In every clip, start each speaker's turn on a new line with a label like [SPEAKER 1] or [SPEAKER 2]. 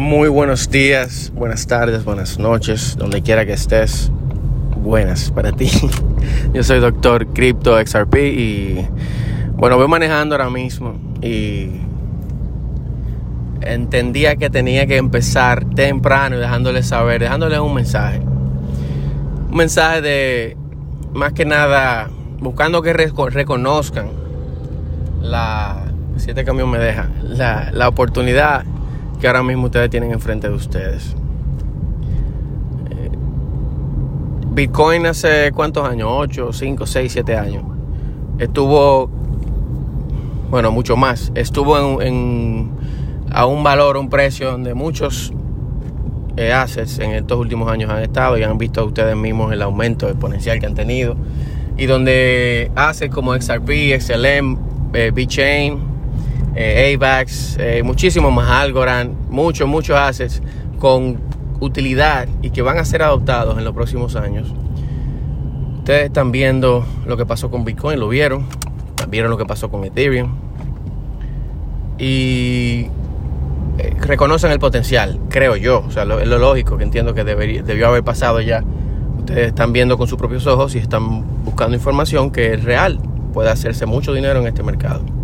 [SPEAKER 1] Muy buenos días, buenas tardes, buenas noches, donde quiera que estés. Buenas para ti. Yo soy Doctor Crypto XRP y bueno, voy manejando ahora mismo y entendía que tenía que empezar temprano y dejándole saber, dejándole un mensaje. Un mensaje de más que nada buscando que reconozcan la si este camión me deja la, la oportunidad que ahora mismo ustedes tienen enfrente de ustedes. Eh, Bitcoin hace cuántos años, 8, 5, 6, 7 años, estuvo, bueno, mucho más, estuvo en, a un valor, un precio donde muchos eh, assets en estos últimos años han estado y han visto ustedes mismos el aumento exponencial que han tenido. Y donde assets como XRP, XLM, eh, BitChain, eh, AVAX, eh, muchísimo más Algorand, muchos, muchos assets con utilidad y que van a ser adoptados en los próximos años. Ustedes están viendo lo que pasó con Bitcoin, lo vieron, vieron lo que pasó con Ethereum y eh, reconocen el potencial, creo yo, o sea, lo, es lo lógico que entiendo que debió haber pasado ya. Ustedes están viendo con sus propios ojos y están buscando información que es real, puede hacerse mucho dinero en este mercado.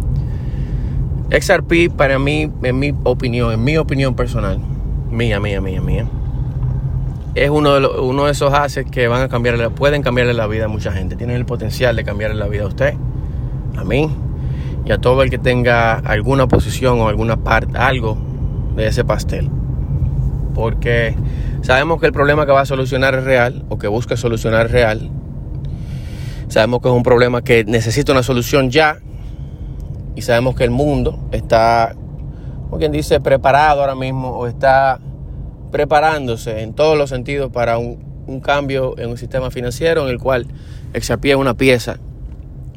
[SPEAKER 1] XRP para mí, en mi opinión, en mi opinión personal, mía, mía, mía, mía, es uno de, los, uno de esos assets que van a cambiarle, pueden cambiarle la vida a mucha gente. Tienen el potencial de cambiarle la vida a usted, a mí y a todo el que tenga alguna posición o alguna parte, algo de ese pastel. Porque sabemos que el problema que va a solucionar es real o que busca solucionar es real. Sabemos que es un problema que necesita una solución ya y sabemos que el mundo está, como quien dice, preparado ahora mismo o está preparándose en todos los sentidos para un, cambio en un sistema financiero en el cual XRP es una pieza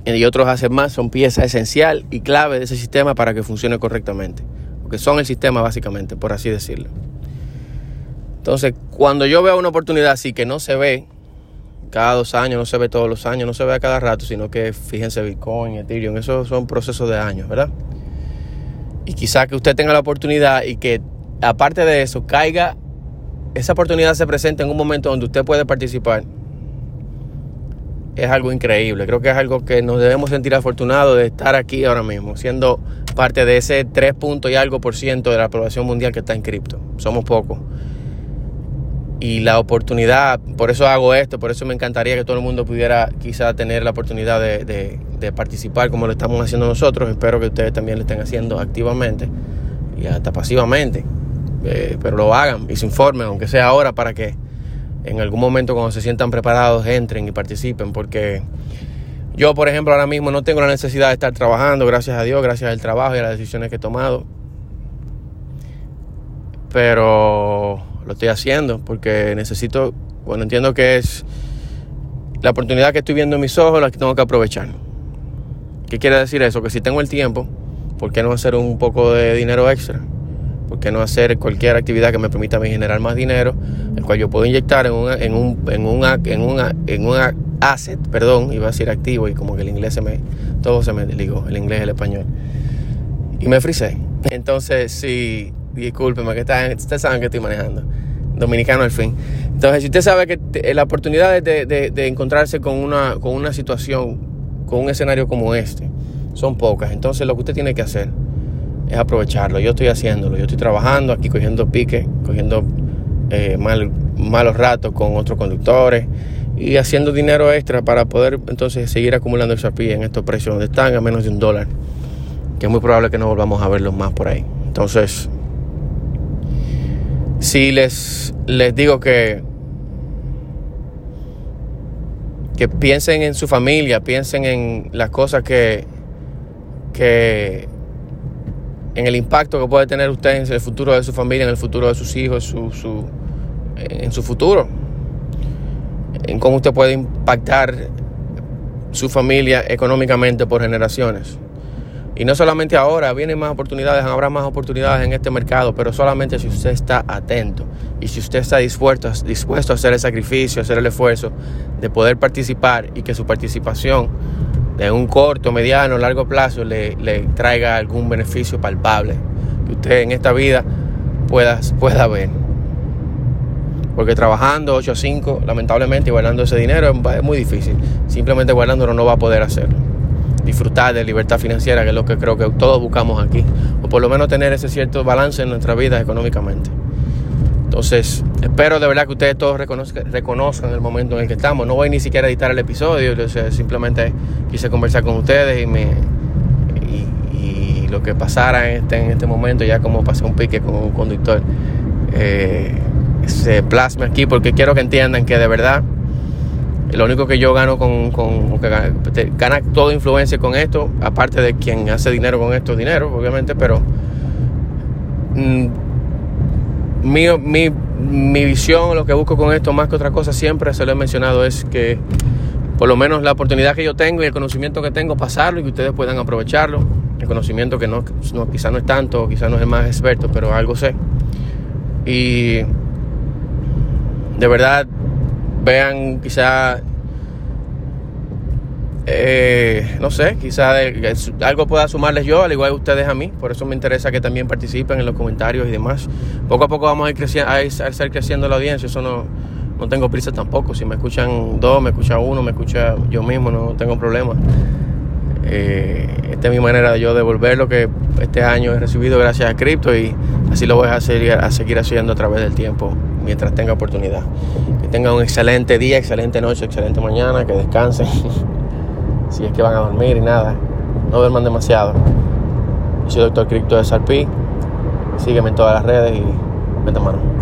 [SPEAKER 1] y otros hacen más, son pieza esencial y clave de ese sistema para que funcione correctamente. Porque son el sistema básicamente, por así decirlo. Entonces, cuando yo veo una oportunidad así que no se ve cada dos años, no se ve todos los años, no se ve a cada rato, sino que fíjense Bitcoin, Ethereum, esos son procesos de años, ¿verdad? Y quizá que usted tenga la oportunidad y que aparte de eso caiga, esa oportunidad se presente en un momento donde usted puede participar. Es algo increíble, creo que es algo que nos debemos sentir afortunados de estar aquí ahora mismo, siendo parte de ese 3 puntos y algo por ciento de la población mundial que está en cripto. Somos pocos y la oportunidad, por eso hago esto, por eso me encantaría que todo el mundo pudiera quizá tener la oportunidad de, participar como lo estamos haciendo nosotros. Espero que ustedes también lo estén haciendo activamente y hasta pasivamente, eh, pero lo hagan y se informen, aunque sea ahora, para que en algún momento cuando se sientan preparados entren y participen, porque yo, por ejemplo, ahora mismo no tengo la necesidad de estar trabajando, gracias a Dios, gracias al trabajo y a las decisiones que he tomado. Pero lo estoy haciendo porque necesito, bueno, entiendo que es la oportunidad que estoy viendo en mis ojos la que tengo que aprovechar. ¿Qué quiere decir eso? Que si tengo el tiempo, ¿por qué no hacer un poco de dinero extra? ¿Por qué no hacer cualquier actividad que me permita a mí generar más dinero, el cual yo puedo inyectar en, una, en, un, en, una, en, una, en una asset, perdón, iba a decir activo y como que el inglés se me, todo se me desligó, el inglés el español. Y me frisé. Entonces, si discúlpeme, que está, ustedes saben que estoy manejando. Dominicano al fin. Entonces, si usted sabe que la oportunidad de, encontrarse con una, con una situación, con un escenario como este, son pocas. Entonces, lo que usted tiene que hacer es aprovecharlo. Yo estoy haciéndolo. Yo estoy trabajando aquí, cogiendo pique, cogiendo eh, malos ratos con otros conductores y haciendo dinero extra para poder entonces seguir acumulando el SAPI en estos precios donde están a menos de un dólar. Que es muy probable que no volvamos a verlos más por ahí. Entonces, si les, les digo que, que piensen en su familia, piensen en las cosas que, que en el impacto que puede tener usted en el futuro de su familia, en el futuro de sus hijos, su, su, en su futuro, en cómo usted puede impactar su familia económicamente por generaciones. Y no solamente ahora, vienen más oportunidades, habrá más oportunidades en este mercado, pero solamente si usted está atento y si usted está dispuesto, a hacer el sacrificio, a hacer el esfuerzo de poder participar y que su participación de un corto, mediano, largo plazo le, traiga algún beneficio palpable. Que usted en esta vida puedas, pueda ver. Porque trabajando 8 a 5, lamentablemente, y guardando ese dinero es muy difícil. Simplemente guardándolo no va a poder hacerlo. Disfrutar de libertad financiera, que es lo que creo que todos buscamos aquí. O por lo menos tener ese cierto balance en nuestra vida económicamente. Entonces, espero de verdad que ustedes todos reconozcan, el momento en el que estamos. No voy ni siquiera a editar el episodio, simplemente quise conversar con ustedes y me y, lo que pasara en este, en este momento, ya como pasé un pique con un conductor, eh, se plasme aquí porque quiero que entiendan que de verdad lo único que yo gano con, con que gana, toda influencia con esto, aparte de quien hace dinero con esto, dinero, obviamente, pero mm, mi, mi, mi, visión, lo que busco con esto, más que otra cosa, siempre se lo he mencionado, es que por lo menos la oportunidad que yo tengo y el conocimiento que tengo, pasarlo y que ustedes puedan aprovecharlo. El conocimiento que no, no quizás no es tanto, quizás no es el más experto, pero algo sé. Y de verdad, vean quizá eh, no sé, quizá algo pueda sumarles yo, al igual que ustedes a mí. Por eso me interesa que también participen en los comentarios y demás. Poco a poco vamos a ir creciendo, a ir, creciendo la audiencia. Eso no, no tengo prisa tampoco. Si me escuchan dos, me escucha uno, me escucha yo mismo, no tengo problema. Eh, esta es mi manera de yo devolver lo que este año he recibido gracias a Crypto y así lo voy a, seguir, a seguir haciendo a través del tiempo mientras tenga oportunidad. Que tengan un excelente día, excelente noche, excelente mañana, que descansen. si es que van a dormir y nada. No duerman demasiado. Yo soy Doctor Cripto de Salpí. Sígueme en todas las redes y vete mano.